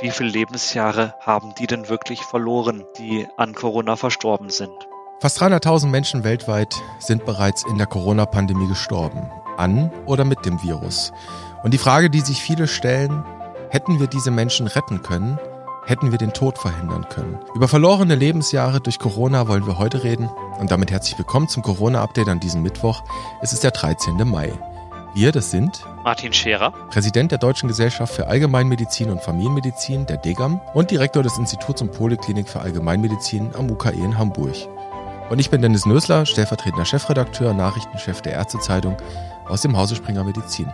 wie viele Lebensjahre haben die denn wirklich verloren, die an Corona verstorben sind. Fast 300.000 Menschen weltweit sind bereits in der Corona-Pandemie gestorben, an oder mit dem Virus. Und die Frage, die sich viele stellen, hätten wir diese Menschen retten können? Hätten wir den Tod verhindern können? Über verlorene Lebensjahre durch Corona wollen wir heute reden. Und damit herzlich willkommen zum Corona-Update an diesem Mittwoch. Es ist der 13. Mai. Wir, das sind Martin Scherer, Präsident der Deutschen Gesellschaft für Allgemeinmedizin und Familienmedizin, der DEGAM, und Direktor des Instituts und Poliklinik für Allgemeinmedizin am UKE in Hamburg. Und ich bin Dennis Nösler, stellvertretender Chefredakteur, Nachrichtenchef der Ärztezeitung aus dem Hause Springer Medizin.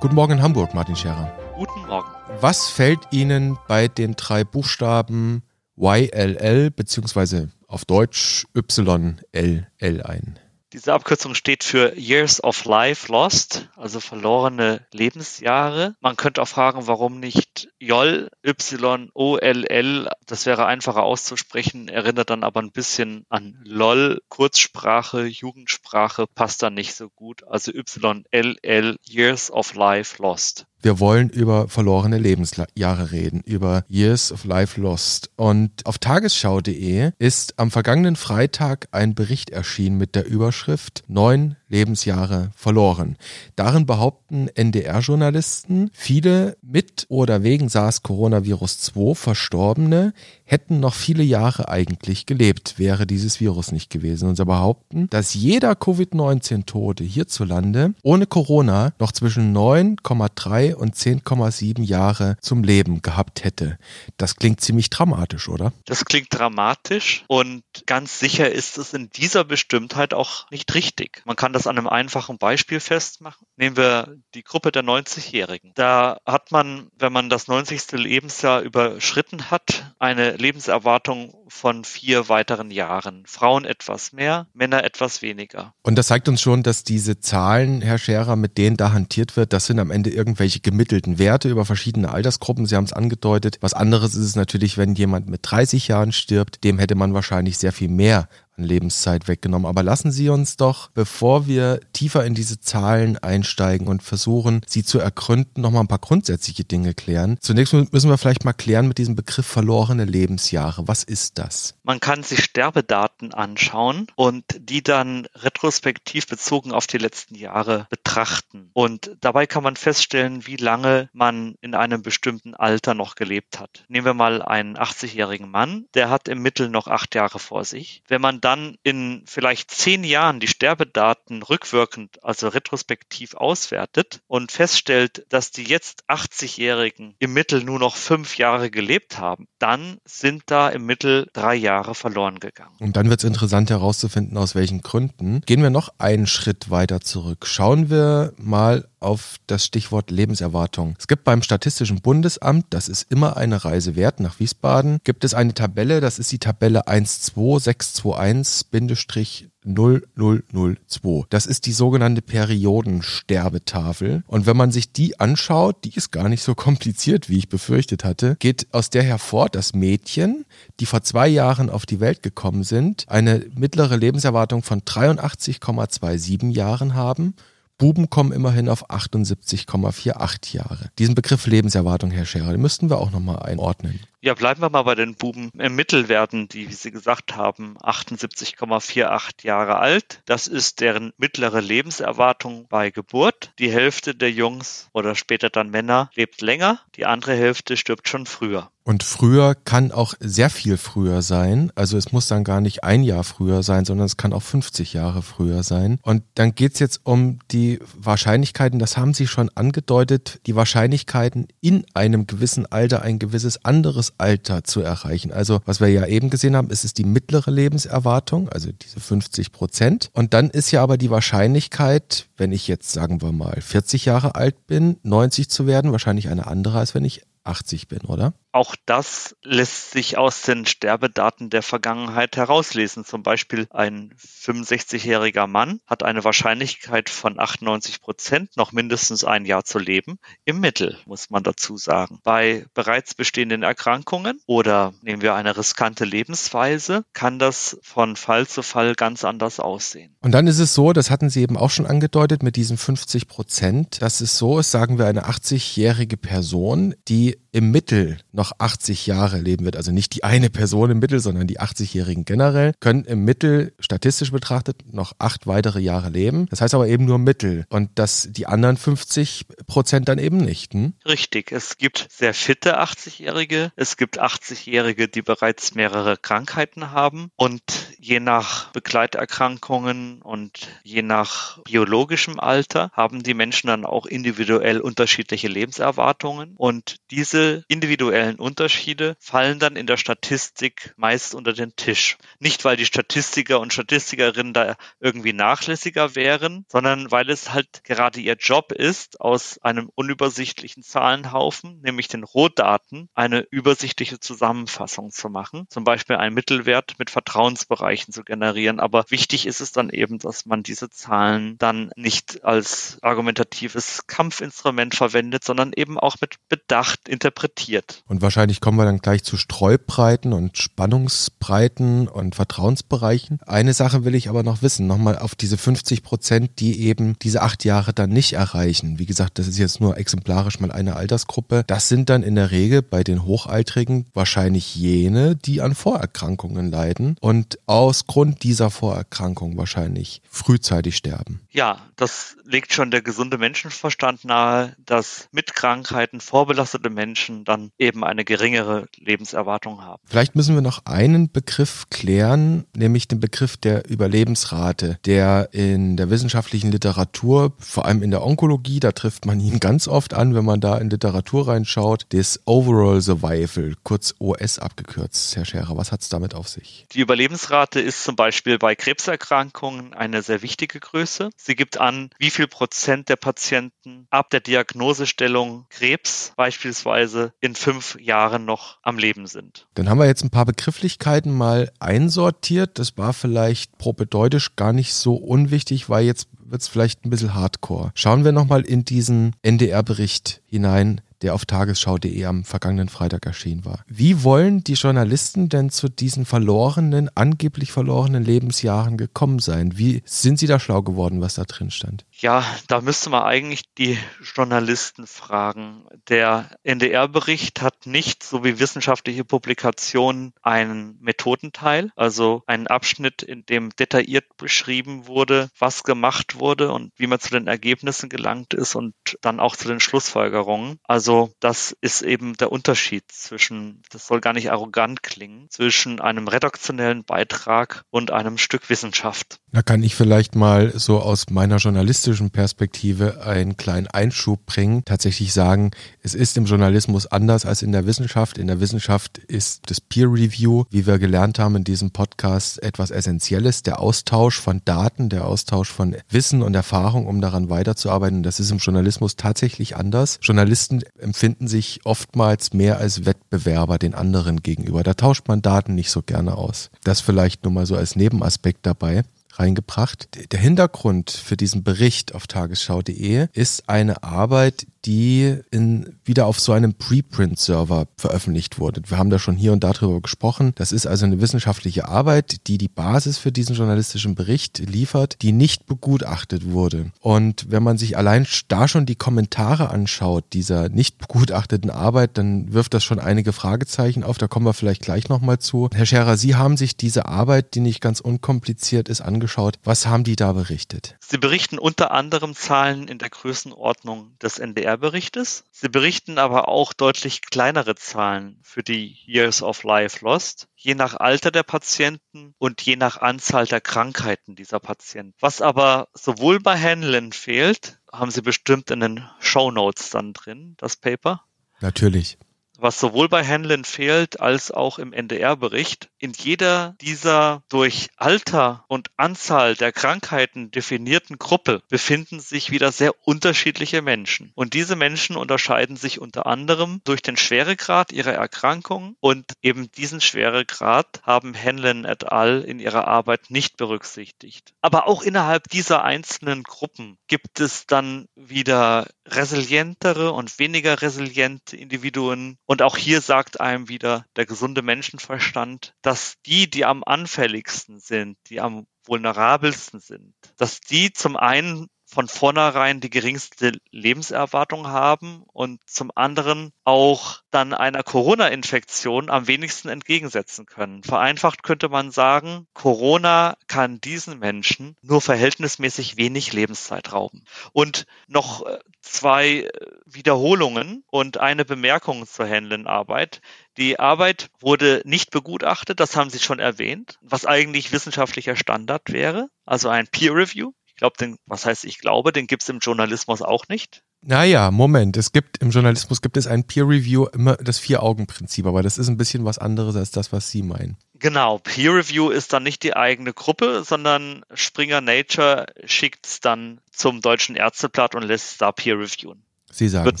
Guten Morgen in Hamburg, Martin Scherer. Guten Morgen. Was fällt Ihnen bei den drei Buchstaben YLL bzw. auf Deutsch YLL ein? Diese Abkürzung steht für Years of Life Lost, also verlorene Lebensjahre. Man könnte auch fragen, warum nicht YOL, Y-O-L-L, das wäre einfacher auszusprechen, erinnert dann aber ein bisschen an LOL, Kurzsprache, Jugendsprache, passt dann nicht so gut. Also Y-L-L, Years of Life Lost. Wir wollen über verlorene Lebensjahre reden, über Years of Life Lost. Und auf tagesschau.de ist am vergangenen Freitag ein Bericht erschienen mit der Überschrift Neun Lebensjahre verloren. Darin behaupten NDR-Journalisten, viele mit oder wegen SARS-Coronavirus-2 Verstorbene hätten noch viele Jahre eigentlich gelebt, wäre dieses Virus nicht gewesen. Und sie behaupten, dass jeder Covid-19-Tote hierzulande ohne Corona noch zwischen 9,3 und 10,7 Jahre zum Leben gehabt hätte. Das klingt ziemlich dramatisch, oder? Das klingt dramatisch und ganz sicher ist es in dieser Bestimmtheit auch nicht richtig. Man kann das das an einem einfachen Beispiel festmachen. Nehmen wir die Gruppe der 90-Jährigen. Da hat man, wenn man das 90. Lebensjahr überschritten hat, eine Lebenserwartung von vier weiteren Jahren. Frauen etwas mehr, Männer etwas weniger. Und das zeigt uns schon, dass diese Zahlen, Herr Scherer, mit denen da hantiert wird, das sind am Ende irgendwelche gemittelten Werte über verschiedene Altersgruppen. Sie haben es angedeutet. Was anderes ist es natürlich, wenn jemand mit 30 Jahren stirbt, dem hätte man wahrscheinlich sehr viel mehr an Lebenszeit weggenommen. Aber lassen Sie uns doch, bevor wir tiefer in diese Zahlen einsteigen und versuchen, sie zu ergründen, nochmal ein paar grundsätzliche Dinge klären. Zunächst müssen wir vielleicht mal klären mit diesem Begriff verlorene Lebensjahre. Was ist das? Man kann sich Sterbedaten anschauen und die dann retrospektiv bezogen auf die letzten Jahre betrachten. Und dabei kann man feststellen, wie lange man in einem bestimmten Alter noch gelebt hat. Nehmen wir mal einen 80-jährigen Mann, der hat im Mittel noch acht Jahre vor sich. Wenn man dann in vielleicht zehn Jahren die Sterbedaten rückwirkend, also retrospektiv auswertet und feststellt, dass die jetzt 80-Jährigen im Mittel nur noch fünf Jahre gelebt haben, dann sind da im Mittel drei Jahre verloren gegangen. Und dann wird es interessant herauszufinden, aus welchen Gründen. Gehen wir noch einen Schritt weiter zurück. Schauen wir mal auf das Stichwort Lebenserwartung. Es gibt beim Statistischen Bundesamt, das ist immer eine Reise wert nach Wiesbaden, gibt es eine Tabelle, das ist die Tabelle 12621 0002. Das ist die sogenannte Periodensterbetafel. Und wenn man sich die anschaut, die ist gar nicht so kompliziert, wie ich befürchtet hatte, geht aus der hervor, dass Mädchen, die vor zwei Jahren auf die Welt gekommen sind, eine mittlere Lebenserwartung von 83,27 Jahren haben Buben kommen immerhin auf 78,48 Jahre. Diesen Begriff Lebenserwartung, Herr Scherer, den müssten wir auch nochmal einordnen. Ja, bleiben wir mal bei den Buben. Im Mittel werden die, wie Sie gesagt haben, 78,48 Jahre alt. Das ist deren mittlere Lebenserwartung bei Geburt. Die Hälfte der Jungs oder später dann Männer lebt länger, die andere Hälfte stirbt schon früher. Und früher kann auch sehr viel früher sein. Also es muss dann gar nicht ein Jahr früher sein, sondern es kann auch 50 Jahre früher sein. Und dann geht's jetzt um die Wahrscheinlichkeiten, das haben Sie schon angedeutet, die Wahrscheinlichkeiten in einem gewissen Alter ein gewisses anderes Alter zu erreichen. Also was wir ja eben gesehen haben, ist es die mittlere Lebenserwartung, also diese 50 Prozent. Und dann ist ja aber die Wahrscheinlichkeit, wenn ich jetzt sagen wir mal 40 Jahre alt bin, 90 zu werden, wahrscheinlich eine andere, als wenn ich 80 bin, oder? Auch das lässt sich aus den Sterbedaten der Vergangenheit herauslesen. Zum Beispiel ein 65-jähriger Mann hat eine Wahrscheinlichkeit von 98 Prozent, noch mindestens ein Jahr zu leben. Im Mittel, muss man dazu sagen. Bei bereits bestehenden Erkrankungen oder nehmen wir eine riskante Lebensweise, kann das von Fall zu Fall ganz anders aussehen. Und dann ist es so, das hatten Sie eben auch schon angedeutet mit diesen 50 Prozent, dass es so ist, sagen wir eine 80-jährige Person, die im Mittel noch noch 80 Jahre leben wird, also nicht die eine Person im Mittel, sondern die 80-Jährigen generell, können im Mittel statistisch betrachtet noch acht weitere Jahre leben. Das heißt aber eben nur Mittel und dass die anderen 50 Prozent dann eben nicht. Hm? Richtig, es gibt sehr fitte 80-Jährige, es gibt 80-Jährige, die bereits mehrere Krankheiten haben und je nach Begleiterkrankungen und je nach biologischem Alter haben die Menschen dann auch individuell unterschiedliche Lebenserwartungen und diese individuellen Unterschiede fallen dann in der Statistik meist unter den Tisch. Nicht, weil die Statistiker und Statistikerinnen da irgendwie nachlässiger wären, sondern weil es halt gerade ihr Job ist, aus einem unübersichtlichen Zahlenhaufen, nämlich den Rohdaten, eine übersichtliche Zusammenfassung zu machen. Zum Beispiel einen Mittelwert mit Vertrauensbereichen zu generieren. Aber wichtig ist es dann eben, dass man diese Zahlen dann nicht als argumentatives Kampfinstrument verwendet, sondern eben auch mit Bedacht interpretiert. Und wahrscheinlich kommen wir dann gleich zu Streubreiten und Spannungsbreiten und Vertrauensbereichen. Eine Sache will ich aber noch wissen, nochmal auf diese 50 Prozent, die eben diese acht Jahre dann nicht erreichen. Wie gesagt, das ist jetzt nur exemplarisch mal eine Altersgruppe. Das sind dann in der Regel bei den Hochaltrigen wahrscheinlich jene, die an Vorerkrankungen leiden und aus Grund dieser Vorerkrankung wahrscheinlich frühzeitig sterben. Ja, das legt schon der gesunde Menschenverstand nahe, dass mit Krankheiten vorbelastete Menschen dann eben eine geringere Lebenserwartung haben. Vielleicht müssen wir noch einen Begriff klären, nämlich den Begriff der Überlebensrate, der in der wissenschaftlichen Literatur, vor allem in der Onkologie, da trifft man ihn ganz oft an, wenn man da in Literatur reinschaut, das Overall Survival, kurz OS abgekürzt. Herr Scherer, was hat es damit auf sich? Die Überlebensrate ist zum Beispiel bei Krebserkrankungen eine sehr wichtige Größe. Sie gibt an, wie viel Prozent der Patienten ab der Diagnosestellung Krebs beispielsweise in fünf Jahren noch am Leben sind. Dann haben wir jetzt ein paar Begrifflichkeiten mal einsortiert. Das war vielleicht propedeutisch gar nicht so unwichtig, weil jetzt wird es vielleicht ein bisschen hardcore. Schauen wir nochmal in diesen NDR-Bericht hinein, der auf tagesschau.de am vergangenen Freitag erschienen war. Wie wollen die Journalisten denn zu diesen verlorenen, angeblich verlorenen Lebensjahren gekommen sein? Wie sind sie da schlau geworden, was da drin stand? Ja, da müsste man eigentlich die Journalisten fragen. Der NDR-Bericht hat nicht, so wie wissenschaftliche Publikationen, einen Methodenteil, also einen Abschnitt, in dem detailliert beschrieben wurde, was gemacht wurde und wie man zu den Ergebnissen gelangt ist und dann auch zu den Schlussfolgerungen. Also das ist eben der Unterschied zwischen, das soll gar nicht arrogant klingen, zwischen einem redaktionellen Beitrag und einem Stück Wissenschaft. Da kann ich vielleicht mal so aus meiner journalistischen Perspektive einen kleinen Einschub bringen. Tatsächlich sagen, es ist im Journalismus anders als in der Wissenschaft. In der Wissenschaft ist das Peer Review, wie wir gelernt haben in diesem Podcast, etwas Essentielles. Der Austausch von Daten, der Austausch von Wissen und Erfahrung, um daran weiterzuarbeiten. Das ist im Journalismus tatsächlich anders. Journalisten empfinden sich oftmals mehr als Wettbewerber den anderen gegenüber. Da tauscht man Daten nicht so gerne aus. Das vielleicht nur mal so als Nebenaspekt dabei reingebracht. Der Hintergrund für diesen Bericht auf tagesschau.de ist eine Arbeit, die in, wieder auf so einem Preprint-Server veröffentlicht wurde. Wir haben da schon hier und da drüber gesprochen. Das ist also eine wissenschaftliche Arbeit, die die Basis für diesen journalistischen Bericht liefert, die nicht begutachtet wurde. Und wenn man sich allein da schon die Kommentare anschaut dieser nicht begutachteten Arbeit, dann wirft das schon einige Fragezeichen auf. Da kommen wir vielleicht gleich nochmal zu. Herr Scherer, Sie haben sich diese Arbeit, die nicht ganz unkompliziert ist, angeschaut. Was haben die da berichtet? Sie berichten unter anderem Zahlen in der Größenordnung des NDR berichtes Sie berichten aber auch deutlich kleinere Zahlen für die Years of Life Lost, je nach Alter der Patienten und je nach Anzahl der Krankheiten dieser Patienten. Was aber sowohl bei Hanlon fehlt, haben Sie bestimmt in den Show Notes dann drin, das Paper. Natürlich was sowohl bei Hanlon fehlt als auch im NDR-Bericht. In jeder dieser durch Alter und Anzahl der Krankheiten definierten Gruppe befinden sich wieder sehr unterschiedliche Menschen. Und diese Menschen unterscheiden sich unter anderem durch den Schweregrad ihrer Erkrankung und eben diesen Schweregrad haben Hanlon et al. in ihrer Arbeit nicht berücksichtigt. Aber auch innerhalb dieser einzelnen Gruppen gibt es dann wieder resilientere und weniger resiliente Individuen. Und auch hier sagt einem wieder der gesunde Menschenverstand, dass die, die am anfälligsten sind, die am vulnerabelsten sind, dass die zum einen von vornherein die geringste Lebenserwartung haben und zum anderen auch dann einer Corona-Infektion am wenigsten entgegensetzen können. Vereinfacht könnte man sagen, Corona kann diesen Menschen nur verhältnismäßig wenig Lebenszeit rauben. Und noch äh, zwei Wiederholungen und eine Bemerkung zur Händlenarbeit. Die Arbeit wurde nicht begutachtet, das haben Sie schon erwähnt, was eigentlich wissenschaftlicher Standard wäre, also ein Peer Review. Ich glaube, den, was heißt ich glaube, den gibt es im Journalismus auch nicht. Naja, Moment. Es gibt im Journalismus gibt es ein Peer Review immer das Vier-Augen-Prinzip, aber das ist ein bisschen was anderes als das, was Sie meinen. Genau, Peer Review ist dann nicht die eigene Gruppe, sondern Springer Nature schickt es dann zum Deutschen Ärzteblatt und lässt es da Peer Reviewen. Sie sagen. Wird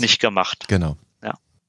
nicht gemacht. Genau.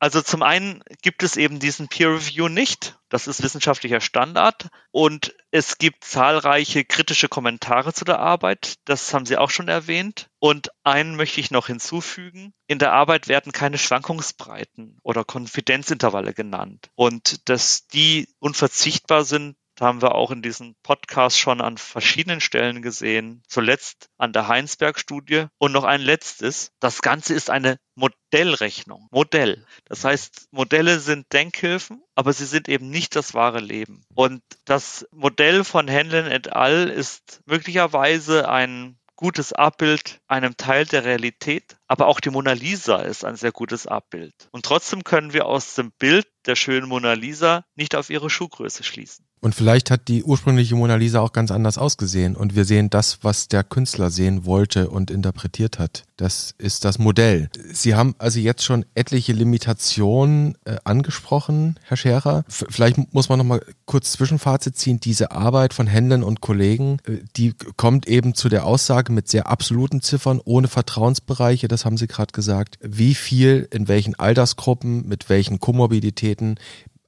Also zum einen gibt es eben diesen Peer Review nicht. Das ist wissenschaftlicher Standard. Und es gibt zahlreiche kritische Kommentare zu der Arbeit. Das haben Sie auch schon erwähnt. Und einen möchte ich noch hinzufügen. In der Arbeit werden keine Schwankungsbreiten oder Konfidenzintervalle genannt. Und dass die unverzichtbar sind, da haben wir auch in diesem Podcast schon an verschiedenen Stellen gesehen. Zuletzt an der Heinsberg-Studie. Und noch ein letztes. Das Ganze ist eine Modellrechnung. Modell. Das heißt, Modelle sind Denkhilfen, aber sie sind eben nicht das wahre Leben. Und das Modell von Henlon et al. ist möglicherweise ein gutes Abbild einem Teil der Realität, aber auch die Mona Lisa ist ein sehr gutes Abbild. Und trotzdem können wir aus dem Bild der schönen Mona Lisa nicht auf ihre Schuhgröße schließen. Und vielleicht hat die ursprüngliche Mona Lisa auch ganz anders ausgesehen und wir sehen das, was der Künstler sehen wollte und interpretiert hat. Das ist das Modell. Sie haben also jetzt schon etliche Limitationen äh, angesprochen, Herr Scherer. F vielleicht muss man noch mal kurz Zwischenfazit ziehen. Diese Arbeit von Händlern und Kollegen, äh, die kommt eben zu der Aussage mit sehr absoluten Ziffern, ohne Vertrauensbereiche, das haben Sie gerade gesagt. Wie viel, in welchen Altersgruppen, mit welchen Komorbiditäten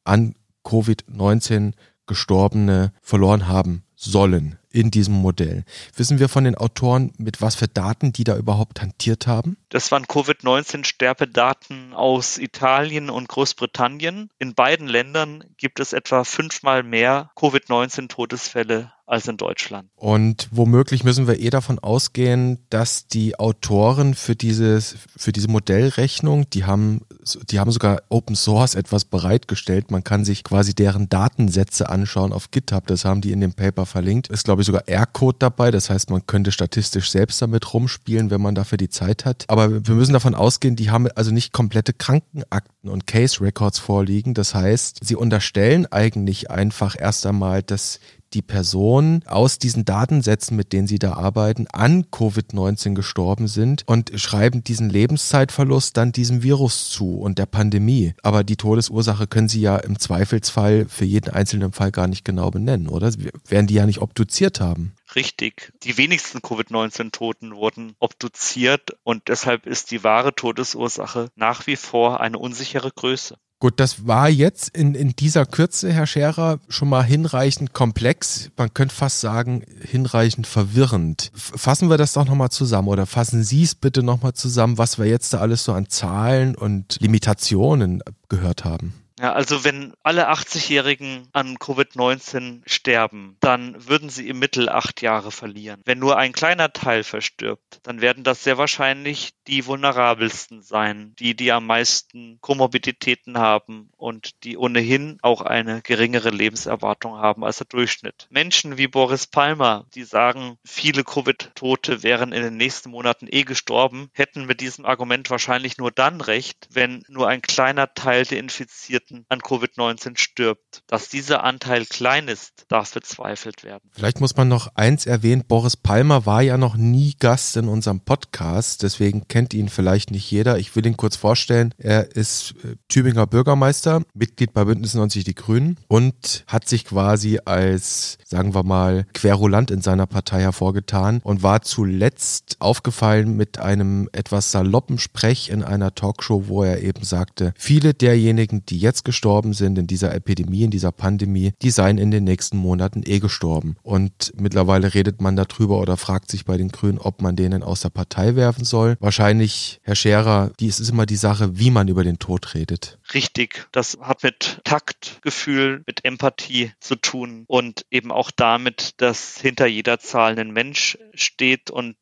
an Covid-19 Gestorbene verloren haben sollen in diesem Modell. Wissen wir von den Autoren, mit was für Daten die da überhaupt hantiert haben? Das waren Covid-19-Sterbedaten aus Italien und Großbritannien. In beiden Ländern gibt es etwa fünfmal mehr Covid-19-Todesfälle als in Deutschland. Und womöglich müssen wir eh davon ausgehen, dass die Autoren für dieses, für diese Modellrechnung, die haben, die haben sogar Open Source etwas bereitgestellt. Man kann sich quasi deren Datensätze anschauen auf GitHub. Das haben die in dem Paper verlinkt. Ist, glaube ich, sogar R-Code dabei. Das heißt, man könnte statistisch selbst damit rumspielen, wenn man dafür die Zeit hat. Aber wir müssen davon ausgehen, die haben also nicht komplette Krankenakten und Case Records vorliegen. Das heißt, sie unterstellen eigentlich einfach erst einmal, dass die Personen aus diesen Datensätzen, mit denen sie da arbeiten, an Covid-19 gestorben sind und schreiben diesen Lebenszeitverlust dann diesem Virus zu und der Pandemie. Aber die Todesursache können sie ja im Zweifelsfall für jeden einzelnen Fall gar nicht genau benennen, oder? Werden die ja nicht obduziert haben. Richtig. Die wenigsten Covid-19-Toten wurden obduziert und deshalb ist die wahre Todesursache nach wie vor eine unsichere Größe. Gut, das war jetzt in, in dieser Kürze, Herr Scherer, schon mal hinreichend komplex. Man könnte fast sagen, hinreichend verwirrend. Fassen wir das doch nochmal zusammen oder fassen Sie es bitte nochmal zusammen, was wir jetzt da alles so an Zahlen und Limitationen gehört haben. Ja, also wenn alle 80-Jährigen an Covid-19 sterben, dann würden sie im Mittel acht Jahre verlieren. Wenn nur ein kleiner Teil verstirbt, dann werden das sehr wahrscheinlich die vulnerabelsten sein, die die am meisten Komorbiditäten haben und die ohnehin auch eine geringere Lebenserwartung haben als der Durchschnitt. Menschen wie Boris Palmer, die sagen, viele Covid-Tote wären in den nächsten Monaten eh gestorben, hätten mit diesem Argument wahrscheinlich nur dann recht, wenn nur ein kleiner Teil der Infizierten Infizierten an Covid-19 stirbt. Dass dieser Anteil klein ist, darf bezweifelt werden. Vielleicht muss man noch eins erwähnen. Boris Palmer war ja noch nie Gast in unserem Podcast, deswegen kennt ihn vielleicht nicht jeder. Ich will ihn kurz vorstellen. Er ist äh, Tübinger Bürgermeister, Mitglied bei Bündnis 90 Die Grünen und hat sich quasi als, sagen wir mal, Querulant in seiner Partei hervorgetan und war zuletzt aufgefallen mit einem etwas saloppen Sprech in einer Talkshow, wo er eben sagte, viele derjenigen, die jetzt jetzt gestorben sind in dieser Epidemie, in dieser Pandemie, die seien in den nächsten Monaten eh gestorben. Und mittlerweile redet man darüber oder fragt sich bei den Grünen, ob man denen aus der Partei werfen soll. Wahrscheinlich, Herr Scherer, dies ist immer die Sache, wie man über den Tod redet. Richtig. Das hat mit Taktgefühl, mit Empathie zu tun und eben auch damit, dass hinter jeder Zahl ein Mensch steht und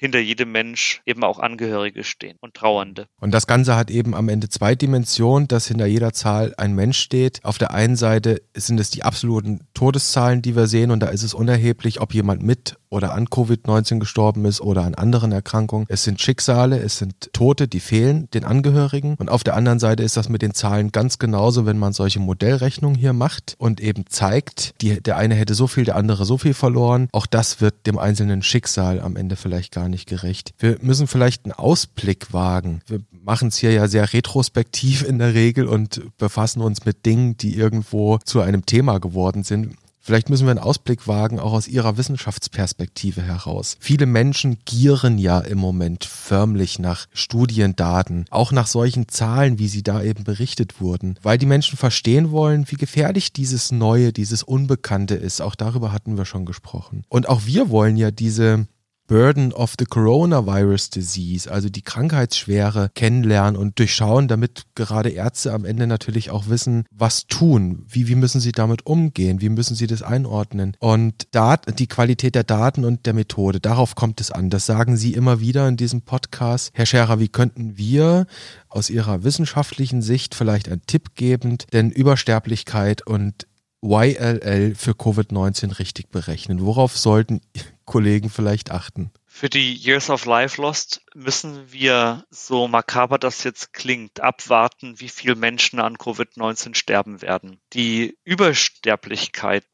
hinter jedem Mensch eben auch Angehörige stehen und Trauernde. Und das Ganze hat eben am Ende zwei Dimensionen, dass hinter jeder Zahl ein Mensch steht. Auf der einen Seite sind es die absoluten Todeszahlen, die wir sehen und da ist es unerheblich, ob jemand mit oder an Covid-19 gestorben ist oder an anderen Erkrankungen. Es sind Schicksale, es sind Tote, die fehlen den Angehörigen. Und auf der anderen Seite ist das mit den Zahlen ganz genauso, wenn man solche Modellrechnungen hier macht und eben zeigt, die, der eine hätte so viel, der andere so viel verloren. Auch das wird dem einzelnen Schicksal am Ende vielleicht gar nicht gerecht. Wir müssen vielleicht einen Ausblick wagen. Wir machen es hier ja sehr retrospektiv in der Regel und befassen uns mit Dingen, die irgendwo zu einem Thema geworden sind. Vielleicht müssen wir einen Ausblick wagen, auch aus Ihrer Wissenschaftsperspektive heraus. Viele Menschen gieren ja im Moment förmlich nach Studiendaten, auch nach solchen Zahlen, wie sie da eben berichtet wurden, weil die Menschen verstehen wollen, wie gefährlich dieses Neue, dieses Unbekannte ist. Auch darüber hatten wir schon gesprochen. Und auch wir wollen ja diese Burden of the Coronavirus Disease, also die Krankheitsschwere kennenlernen und durchschauen, damit gerade Ärzte am Ende natürlich auch wissen, was tun, wie, wie müssen sie damit umgehen, wie müssen sie das einordnen. Und Dat die Qualität der Daten und der Methode, darauf kommt es an. Das sagen Sie immer wieder in diesem Podcast. Herr Scherer, wie könnten wir aus Ihrer wissenschaftlichen Sicht vielleicht einen Tipp geben, denn Übersterblichkeit und YLL für Covid-19 richtig berechnen? Worauf sollten Kollegen vielleicht achten? Für die Years of Life Lost müssen wir, so makaber das jetzt klingt, abwarten, wie viele Menschen an Covid-19 sterben werden. Die Übersterblichkeit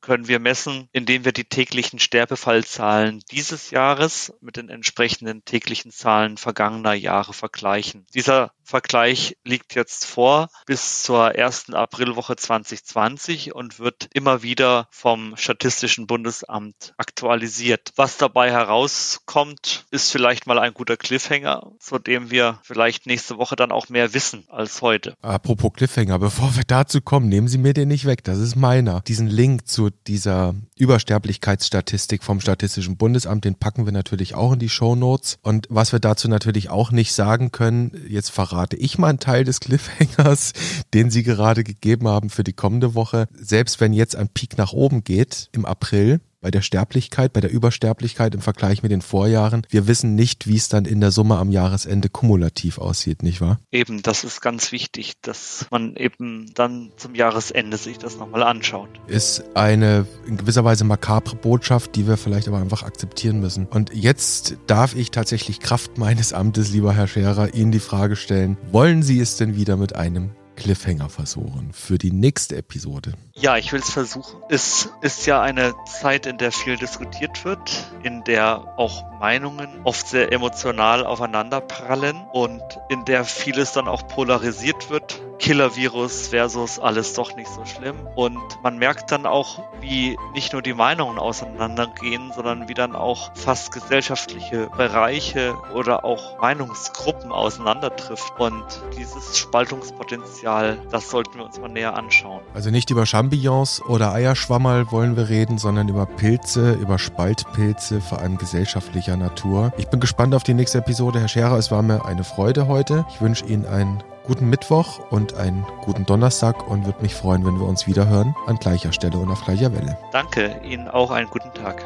können wir messen, indem wir die täglichen Sterbefallzahlen dieses Jahres mit den entsprechenden täglichen Zahlen vergangener Jahre vergleichen. Dieser Vergleich liegt jetzt vor bis zur ersten Aprilwoche 2020 und wird immer wieder vom Statistischen Bundesamt aktualisiert. Was dabei herauskommt, ist vielleicht mal ein guter Cliffhanger, zu dem wir vielleicht nächste Woche dann auch mehr wissen als heute. Apropos Cliffhanger, bevor wir dazu kommen, nehmen Sie mir den nicht weg, das ist meiner. Diesen Link zu dieser Übersterblichkeitsstatistik vom Statistischen Bundesamt, den packen wir natürlich auch in die Show Notes. Und was wir dazu natürlich auch nicht sagen können, jetzt verrate ich mal einen Teil des Cliffhangers, den Sie gerade gegeben haben für die kommende Woche. Selbst wenn jetzt ein Peak nach oben geht im April, bei der Sterblichkeit, bei der Übersterblichkeit im Vergleich mit den Vorjahren. Wir wissen nicht, wie es dann in der Summe am Jahresende kumulativ aussieht, nicht wahr? Eben, das ist ganz wichtig, dass man eben dann zum Jahresende sich das nochmal anschaut. Ist eine in gewisser Weise makabre Botschaft, die wir vielleicht aber einfach akzeptieren müssen. Und jetzt darf ich tatsächlich Kraft meines Amtes, lieber Herr Scherer, Ihnen die Frage stellen, wollen Sie es denn wieder mit einem Cliffhanger versuchen für die nächste Episode? Ja, ich will es versuchen. Es ist ja eine Zeit, in der viel diskutiert wird, in der auch Meinungen oft sehr emotional aufeinanderprallen und in der vieles dann auch polarisiert wird. Killer-Virus versus alles doch nicht so schlimm. Und man merkt dann auch, wie nicht nur die Meinungen auseinandergehen, sondern wie dann auch fast gesellschaftliche Bereiche oder auch Meinungsgruppen auseinandertrifft. Und dieses Spaltungspotenzial, das sollten wir uns mal näher anschauen. Also nicht über Champignons oder Eierschwammerl wollen wir reden, sondern über Pilze, über Spaltpilze, vor allem gesellschaftlicher Natur. Ich bin gespannt auf die nächste Episode. Herr Scherer, es war mir eine Freude heute. Ich wünsche Ihnen einen guten Mittwoch und einen guten Donnerstag und würde mich freuen, wenn wir uns wiederhören an gleicher Stelle und auf gleicher Welle. Danke, Ihnen auch einen guten Tag.